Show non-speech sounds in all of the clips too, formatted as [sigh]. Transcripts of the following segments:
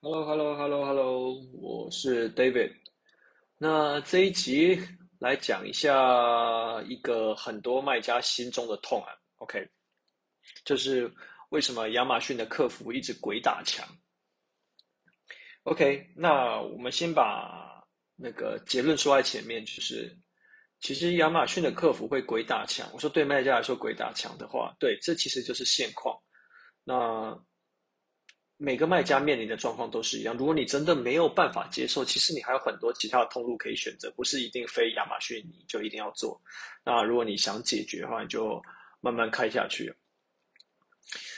Hello，Hello，Hello，Hello，我是 David。那这一集来讲一下一个很多卖家心中的痛啊，OK，就是为什么亚马逊的客服一直鬼打墙？OK，那我们先把那个结论说在前面，就是其实亚马逊的客服会鬼打墙。我说对卖家来说鬼打墙的话，对，这其实就是现况。那每个卖家面临的状况都是一样。如果你真的没有办法接受，其实你还有很多其他的通路可以选择，不是一定非亚马逊你就一定要做。那如果你想解决的话，你就慢慢开下去。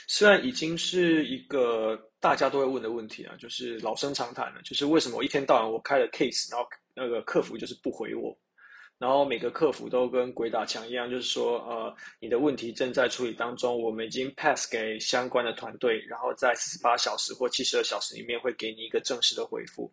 虽然已经是一个大家都会问的问题啊，就是老生常谈了，就是为什么我一天到晚我开了 case，然后那个客服就是不回我。然后每个客服都跟鬼打墙一样，就是说，呃，你的问题正在处理当中，我们已经 pass 给相关的团队，然后在四十八小时或七十二小时里面会给你一个正式的回复。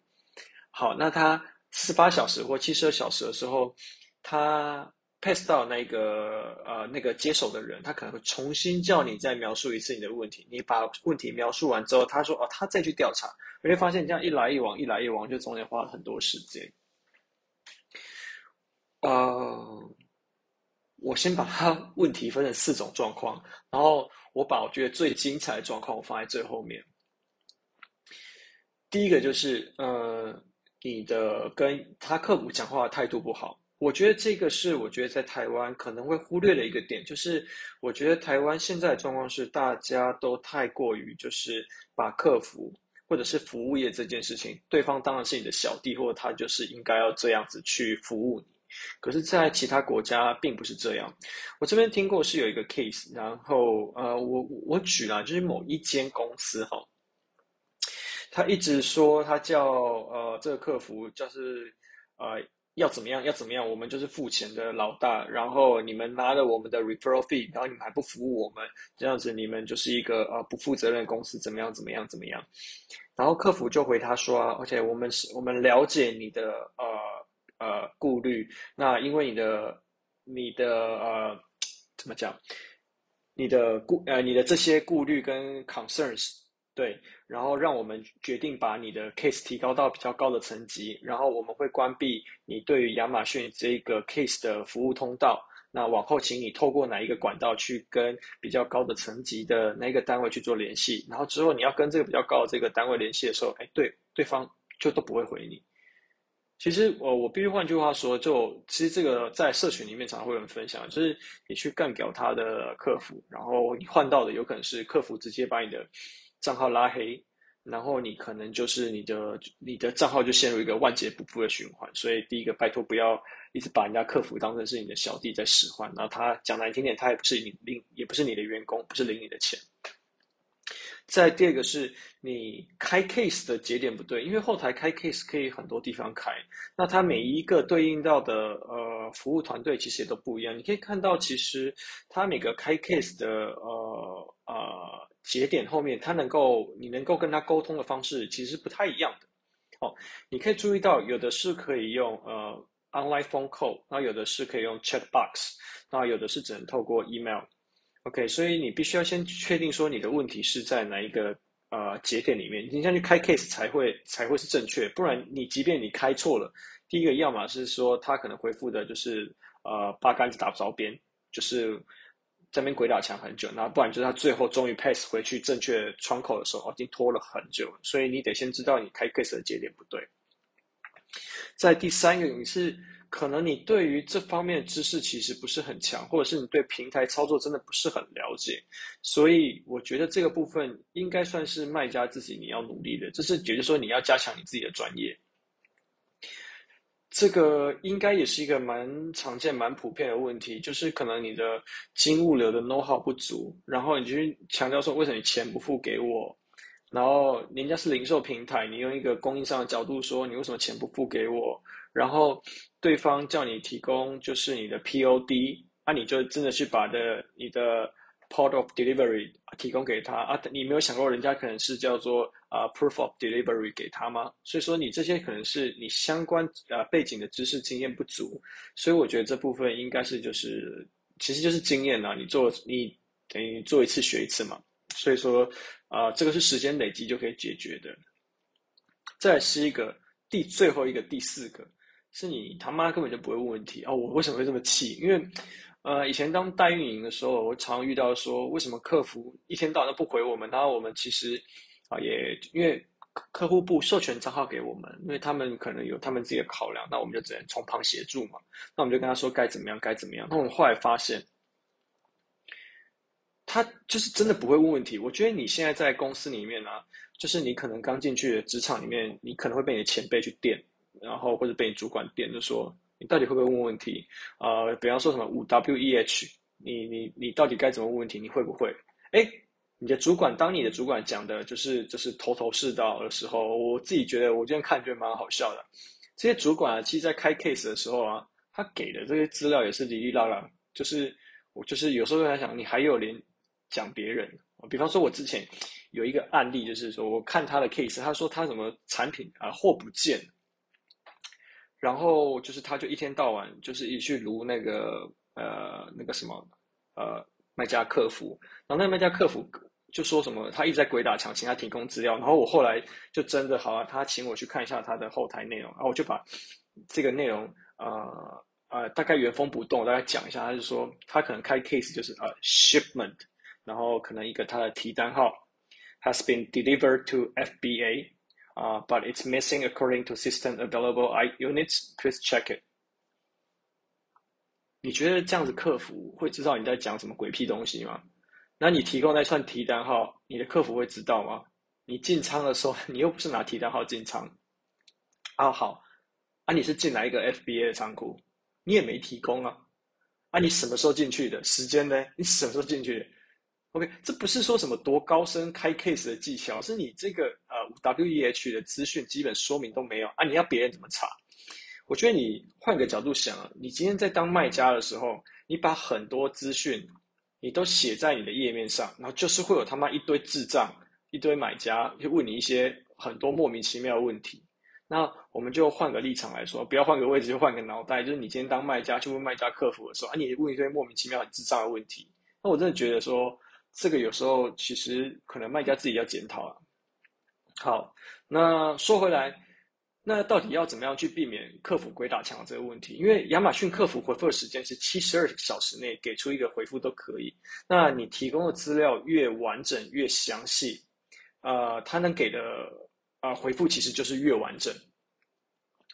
好，那他四十八小时或七十二小时的时候，他 pass 到那个呃那个接手的人，他可能会重新叫你再描述一次你的问题。你把问题描述完之后，他说哦，他再去调查，你会发现这样一来一往，一来一往，就中间花了很多时间。呃，我先把它 [laughs] 问题分成四种状况，然后我把我觉得最精彩的状况我放在最后面。第一个就是，呃，你的跟他客服讲话的态度不好，我觉得这个是我觉得在台湾可能会忽略的一个点，就是我觉得台湾现在的状况是大家都太过于就是把客服或者是服务业这件事情，对方当然是你的小弟，或者他就是应该要这样子去服务你。可是，在其他国家并不是这样。我这边听过是有一个 case，然后呃，我我举了，就是某一间公司哈，他一直说他叫呃这个客服就是呃要怎么样要怎么样，我们就是付钱的老大，然后你们拿了我们的 referral fee，然后你们还不服务我们，这样子你们就是一个呃不负责任公司，怎么样怎么样怎么样。然后客服就回他说，而且我们是我们了解你的呃。呃，顾虑。那因为你的、你的呃，怎么讲？你的顾呃，你的这些顾虑跟 concerns，对，然后让我们决定把你的 case 提高到比较高的层级，然后我们会关闭你对于亚马逊这个 case 的服务通道。那往后，请你透过哪一个管道去跟比较高的层级的那个单位去做联系，然后之后你要跟这个比较高的这个单位联系的时候，哎，对，对方就都不会回你。其实我我必须换句话说，就其实这个在社群里面常常会有人分享，就是你去干掉他的客服，然后你换到的有可能是客服直接把你的账号拉黑，然后你可能就是你的你的账号就陷入一个万劫不复的循环。所以第一个，拜托不要一直把人家客服当成是你的小弟在使唤，然后他讲难听点，他也不是你领也不是你的员工，不是领你的钱。再第二个是你开 case 的节点不对，因为后台开 case 可以很多地方开，那它每一个对应到的呃服务团队其实也都不一样。你可以看到，其实它每个开 case 的呃呃节点后面，它能够你能够跟他沟通的方式其实不太一样的。哦，你可以注意到，有的是可以用呃 online phone call，那有的是可以用 chat box，那有的是只能透过 email。OK，所以你必须要先确定说你的问题是在哪一个呃节点里面，你先去开 case 才会才会是正确，不然你即便你开错了，第一个要么是说他可能回复的就是呃八竿子打不着边，就是这边鬼打墙很久，那不然就是他最后终于 pass 回去正确窗口的时候，已经拖了很久，所以你得先知道你开 case 的节点不对。在第三个你是。可能你对于这方面的知识其实不是很强，或者是你对平台操作真的不是很了解，所以我觉得这个部分应该算是卖家自己你要努力的，就是也就是说你要加强你自己的专业。这个应该也是一个蛮常见、蛮普遍的问题，就是可能你的金物流的 know how 不足，然后你就去强调说为什么你钱不付给我，然后人家是零售平台，你用一个供应商的角度说你为什么钱不付给我。然后对方叫你提供就是你的 POD，那、啊、你就真的去把的你的 port of delivery 提供给他啊？你没有想过人家可能是叫做啊、proof of delivery 给他吗？所以说你这些可能是你相关啊、呃、背景的知识经验不足，所以我觉得这部分应该是就是其实就是经验呐、啊，你做你等于做一次学一次嘛，所以说啊、这个是时间累积就可以解决的。再是一个第最后一个第四个，是你他妈根本就不会问问题啊、哦！我为什么会这么气？因为呃，以前当代运营的时候，我常遇到说，为什么客服一天到晚都不回我们？然后我们其实啊，也因为客户部授权账号给我们，因为他们可能有他们自己的考量，那我们就只能从旁协助嘛。那我们就跟他说该怎么样，该怎么样。那我们后来发现。他就是真的不会问问题。我觉得你现在在公司里面呢、啊，就是你可能刚进去的职场里面，你可能会被你的前辈去电，然后或者被你主管电，就说你到底会不会问问题？呃，比方说什么五 W E H，你你你到底该怎么问问题？你会不会？哎，你的主管当你的主管讲的就是就是头头是道的时候，我自己觉得我今天看觉得蛮好笑的。这些主管啊，其实在开 case 的时候啊，他给的这些资料也是哩哩啦啦，就是我就是有时候在想，你还有连。讲别人，比方说，我之前有一个案例，就是说，我看他的 case，他说他什么产品啊货不见，然后就是他就一天到晚就是一去撸那个呃那个什么呃卖家客服，然后那个卖家客服就说什么他一直在鬼打墙，请他提供资料，然后我后来就真的好啊，他请我去看一下他的后台内容，然后我就把这个内容呃呃大概原封不动大概讲一下，他就说他可能开 case 就是呃 shipment。然后可能一个它的提单号 has been delivered to FBA，啊、，but it's missing according to system available I units. Please check it。你觉得这样子客服会知道你在讲什么鬼屁东西吗？那你提供那串提单号，你的客服会知道吗？你进仓的时候，你又不是拿提单号进仓。啊好，啊你是进来一个 FBA 的仓库，你也没提供啊。啊你什么时候进去的？时间呢？你什么时候进去的？OK，这不是说什么多高深开 case 的技巧，是你这个呃 WEH 的资讯基本说明都没有啊！你要别人怎么查？我觉得你换个角度想啊，你今天在当卖家的时候，你把很多资讯你都写在你的页面上，然后就是会有他妈一堆智障、一堆买家就问你一些很多莫名其妙的问题。那我们就换个立场来说，不要换个位置，就换个脑袋，就是你今天当卖家去问卖家客服的时候啊，你问一堆莫名其妙、很智障的问题，那我真的觉得说。这个有时候其实可能卖家自己要检讨啊。好，那说回来，那到底要怎么样去避免客服鬼打墙这个问题？因为亚马逊客服回复的时间是七十二小时内给出一个回复都可以。那你提供的资料越完整越详细，呃，他能给的啊、回复其实就是越完整。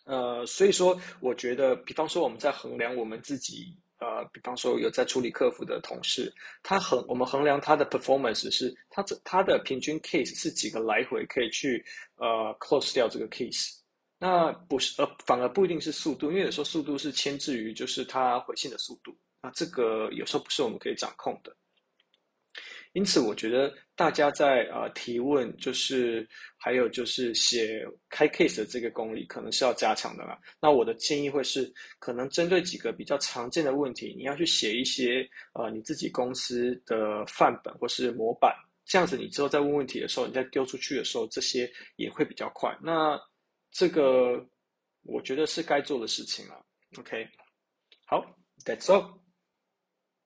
呃，所以说我觉得，比方说我们在衡量我们自己。呃，比方说有在处理客服的同事，他衡我们衡量他的 performance 是他这他的平均 case 是几个来回可以去呃 close 掉这个 case，那不是呃反而不一定是速度，因为有时候速度是牵制于就是他回信的速度，那这个有时候不是我们可以掌控的。因此，我觉得大家在呃提问，就是还有就是写开 case 的这个功力，可能是要加强的啦。那我的建议会是，可能针对几个比较常见的问题，你要去写一些呃你自己公司的范本或是模板，这样子你之后在问问题的时候，你再丢出去的时候，这些也会比较快。那这个我觉得是该做的事情了。OK，好，That's all。